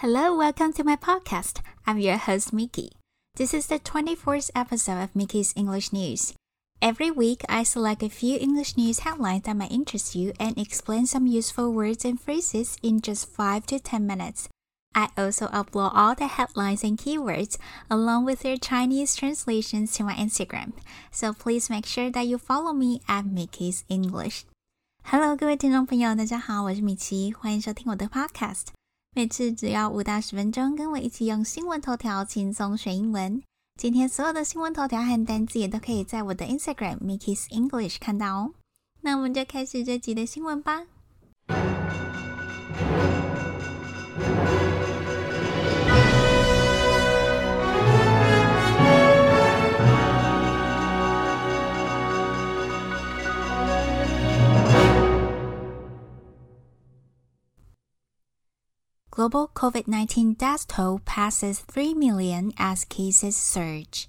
Hello, welcome to my podcast. I'm your host, Mickey. This is the 24th episode of Mickey's English News. Every week, I select a few English news headlines that might interest you and explain some useful words and phrases in just 5 to 10 minutes. I also upload all the headlines and keywords along with their Chinese translations to my Instagram. So please make sure that you follow me at Mickey's English. Hello，各位听众朋友，大家好，我是米奇，欢迎收听我的 Podcast。 每次只要五到十分钟，跟我一起用新闻头条轻松学英文。今天所有的新闻头条和单词也都可以在我的 Instagram Mickey's English 看到哦。那我们就开始这集的新闻吧。Global COVID-19 death toll passes 3 million as cases surge.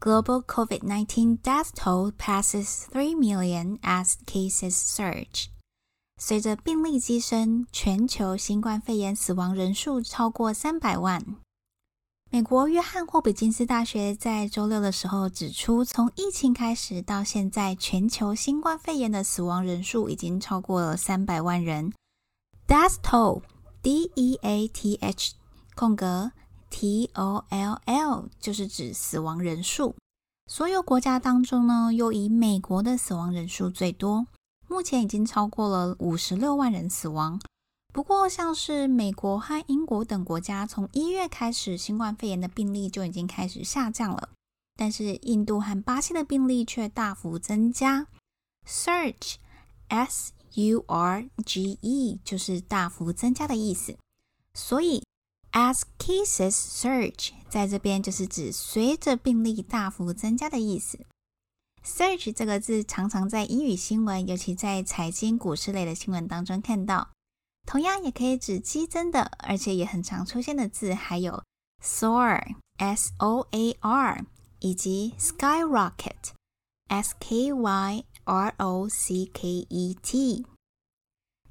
Global COVID-19 death toll passes 3 million as cases surge. 随着病例激增，全球新冠肺炎死亡人数超过三百万。美国约翰霍普金斯大学在周六的时候指出，从疫情开始到现在，全球新冠肺炎的死亡人数已经超过了三百万人。Death toll D E A T H 空格 T O L L 就是指死亡人数。所有国家当中呢，又以美国的死亡人数最多，目前已经超过了五十六万人死亡。不过，像是美国和英国等国家，从一月开始，新冠肺炎的病例就已经开始下降了。但是，印度和巴西的病例却大幅增加。Surge S U R G E 就是大幅增加的意思，所以 as cases surge 在这边就是指随着病例大幅增加的意思。surge 这个字常常在英语新闻，尤其在财经、股市类的新闻当中看到，同样也可以指激增的，而且也很常出现的字，还有 soar S O A R 以及 skyrocket S K Y。R O C K E T。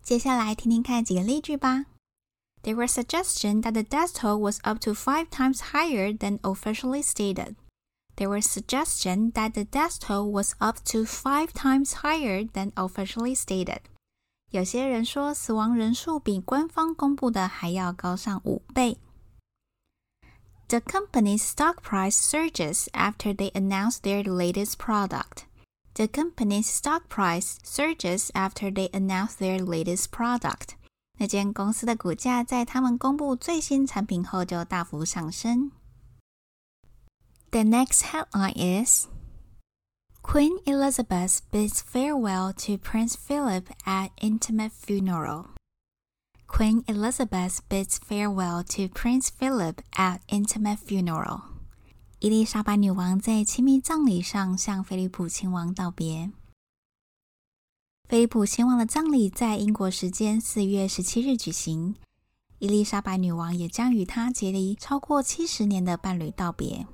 接下来听听看几个例句吧。There were suggestions that the death toll was up to five times higher than officially stated. There were suggestions that the death toll was up to five times higher than officially stated. 有些人说死亡人数比官方公布的还要高上五倍。The company's stock price surges after they announce their latest product. The company's stock price surges after they announce their latest product. 那间公司的股价在他们公布最新产品后就大幅上升。The next headline is Queen Elizabeth bids farewell to Prince Philip at intimate funeral. Queen Elizabeth bids farewell to Prince Philip at intimate funeral. 伊丽莎白女王在亲密葬礼上向菲利普亲王道别。菲利普亲王的葬礼在英国时间四月十七日举行，伊丽莎白女王也将与他结离超过七十年的伴侣道别。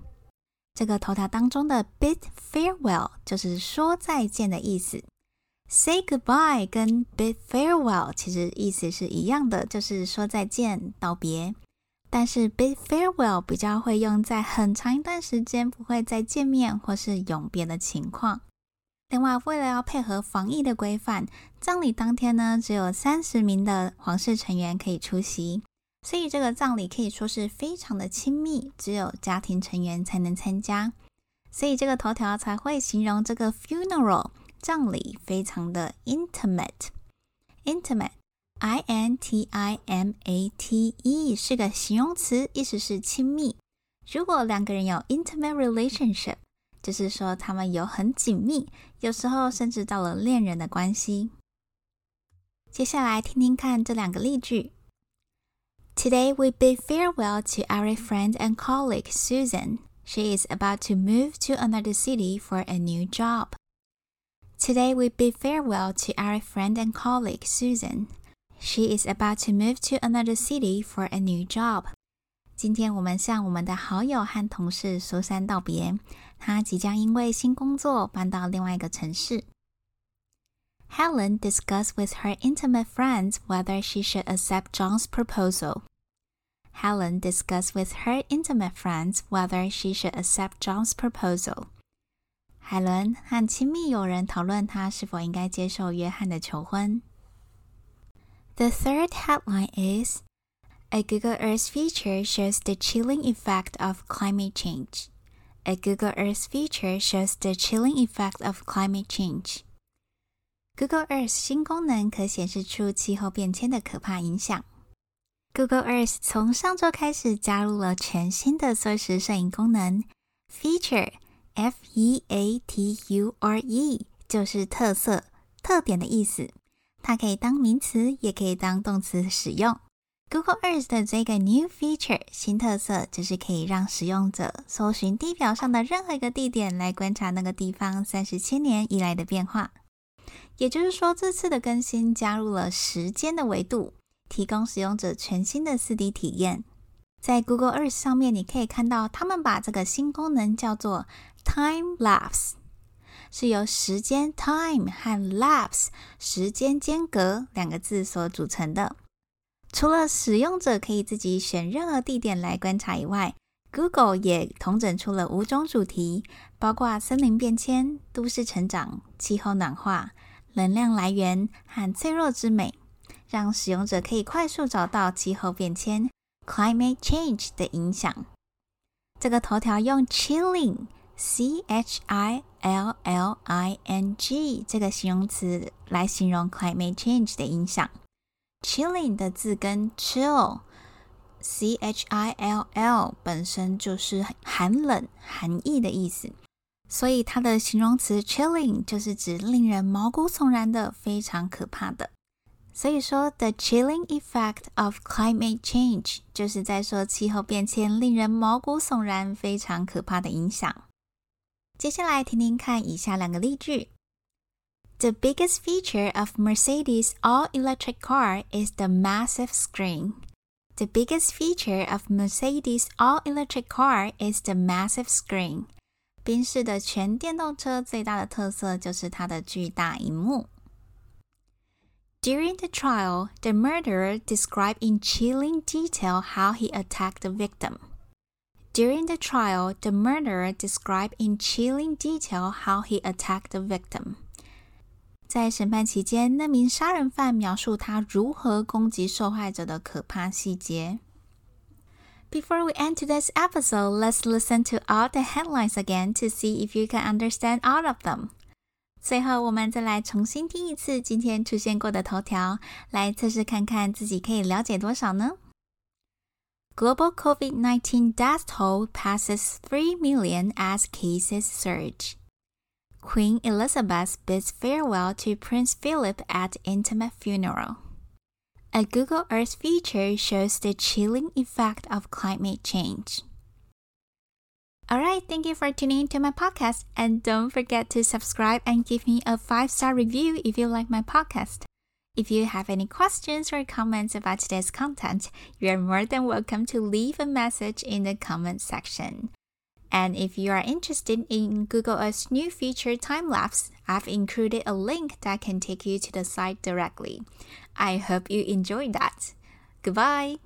这个头条当中的 “bid farewell” 就是说再见的意思。“say goodbye” 跟 “bid farewell” 其实意思是一样的，就是说再见、道别。但是 bid farewell 比较会用在很长一段时间不会再见面或是永别的情况。另外，为了要配合防疫的规范，葬礼当天呢只有三十名的皇室成员可以出席，所以这个葬礼可以说是非常的亲密，只有家庭成员才能参加。所以这个头条才会形容这个 funeral 葬礼非常的 intimate，intimate。I N T I M A T E 是个形容词，意思是亲密。如果两个人有 intimate relationship，就是说他们有很紧密，有时候甚至到了恋人的关系。接下来听听看这两个例句：Today we bid farewell to our friend and colleague Susan. She is about to move to another city for a new job. Today we bid farewell to our friend and colleague Susan. She is about to move to another city for a new job. 今天我们向我们的好友和同事苏珊道别，她即将因为新工作搬到另外一个城市。Helen discussed with her intimate friends whether she should accept John's proposal. Helen discussed with her intimate friends whether she should accept John's proposal. 海伦和亲密友人讨论她是否应该接受约翰的求婚。 The third headline is A Google Earth feature shows the chilling effect of climate change. A Google Earth feature shows the chilling effect of climate change. Google Earth 新功能可显示出气候变迁的可怕影响。Google Earth 从上周开始加入了全新的缩时摄影功能，Feature，F E A T U R E，就是特色、特点的意思。 它可以当名词，也可以当动词使用。Google Earth 的这个 New Feature 新特色，就是可以让使用者搜寻地表上的任何一个地点，来观察那个地方三十七年以来的变化。也就是说，这次的更新加入了时间的维度。提供使用者全新的四 D 体验。在 Google Earth 上面，你可以看到他们把这个新功能叫做 Time Lapse，是由时间 Time 和 Lapse 时间间隔两个字所组成的。除了使用者可以自己选任何地点来观察以外，Google 也统整出了五种主题，包括森林变迁、都市成长、气候暖化、能量来源和脆弱之美。让使用者可以快速找到气候变迁 （climate change） 的影响。这个头条用 chilling（c h i l l i n g） 这个形容词来形容 climate change 的影响。chilling 的字根 chill（c h i l l） 本身就是寒冷、寒意的意思，所以它的形容词 chilling 就是指令人毛骨悚然的、非常可怕的。所以说，the chilling effect of climate change 就是在说气候变迁令人毛骨悚然、非常可怕的影响。接下来听听看以下两个例句：The biggest feature of Mercedes all-electric car is the massive screen. The biggest feature of Mercedes all-electric car is the massive screen. 宾士的全电动车最大的特色就是它的巨大荧幕。During the trial, the murderer described in chilling detail how he attacked the victim. During the trial, the murderer described in chilling detail how he attacked the victim. 在审判期间，那名杀人犯描述他如何攻击受害者的可怕细节。Before we end today's episode, let's listen to all the headlines again to see if you can understand all of them. 最后，我们再来重新听一次今天出现过的头条，来测试看看自己可以了解多少呢 ？Global COVID-19 death toll passes 3 million as cases surge. Queen Elizabeth bids farewell to Prince Philip at intimate funeral. A Google Earth feature shows the chilling effect of climate change. All right, thank you for tuning into my podcast. And don't forget to subscribe and give me a five star review if you like my podcast. If you have any questions or comments about today's content, you are more than welcome to leave a message in the comment section. And if you are interested in Google Earth's new feature time lapse, I've included a link that can take you to the site directly. I hope you enjoyed that. Goodbye.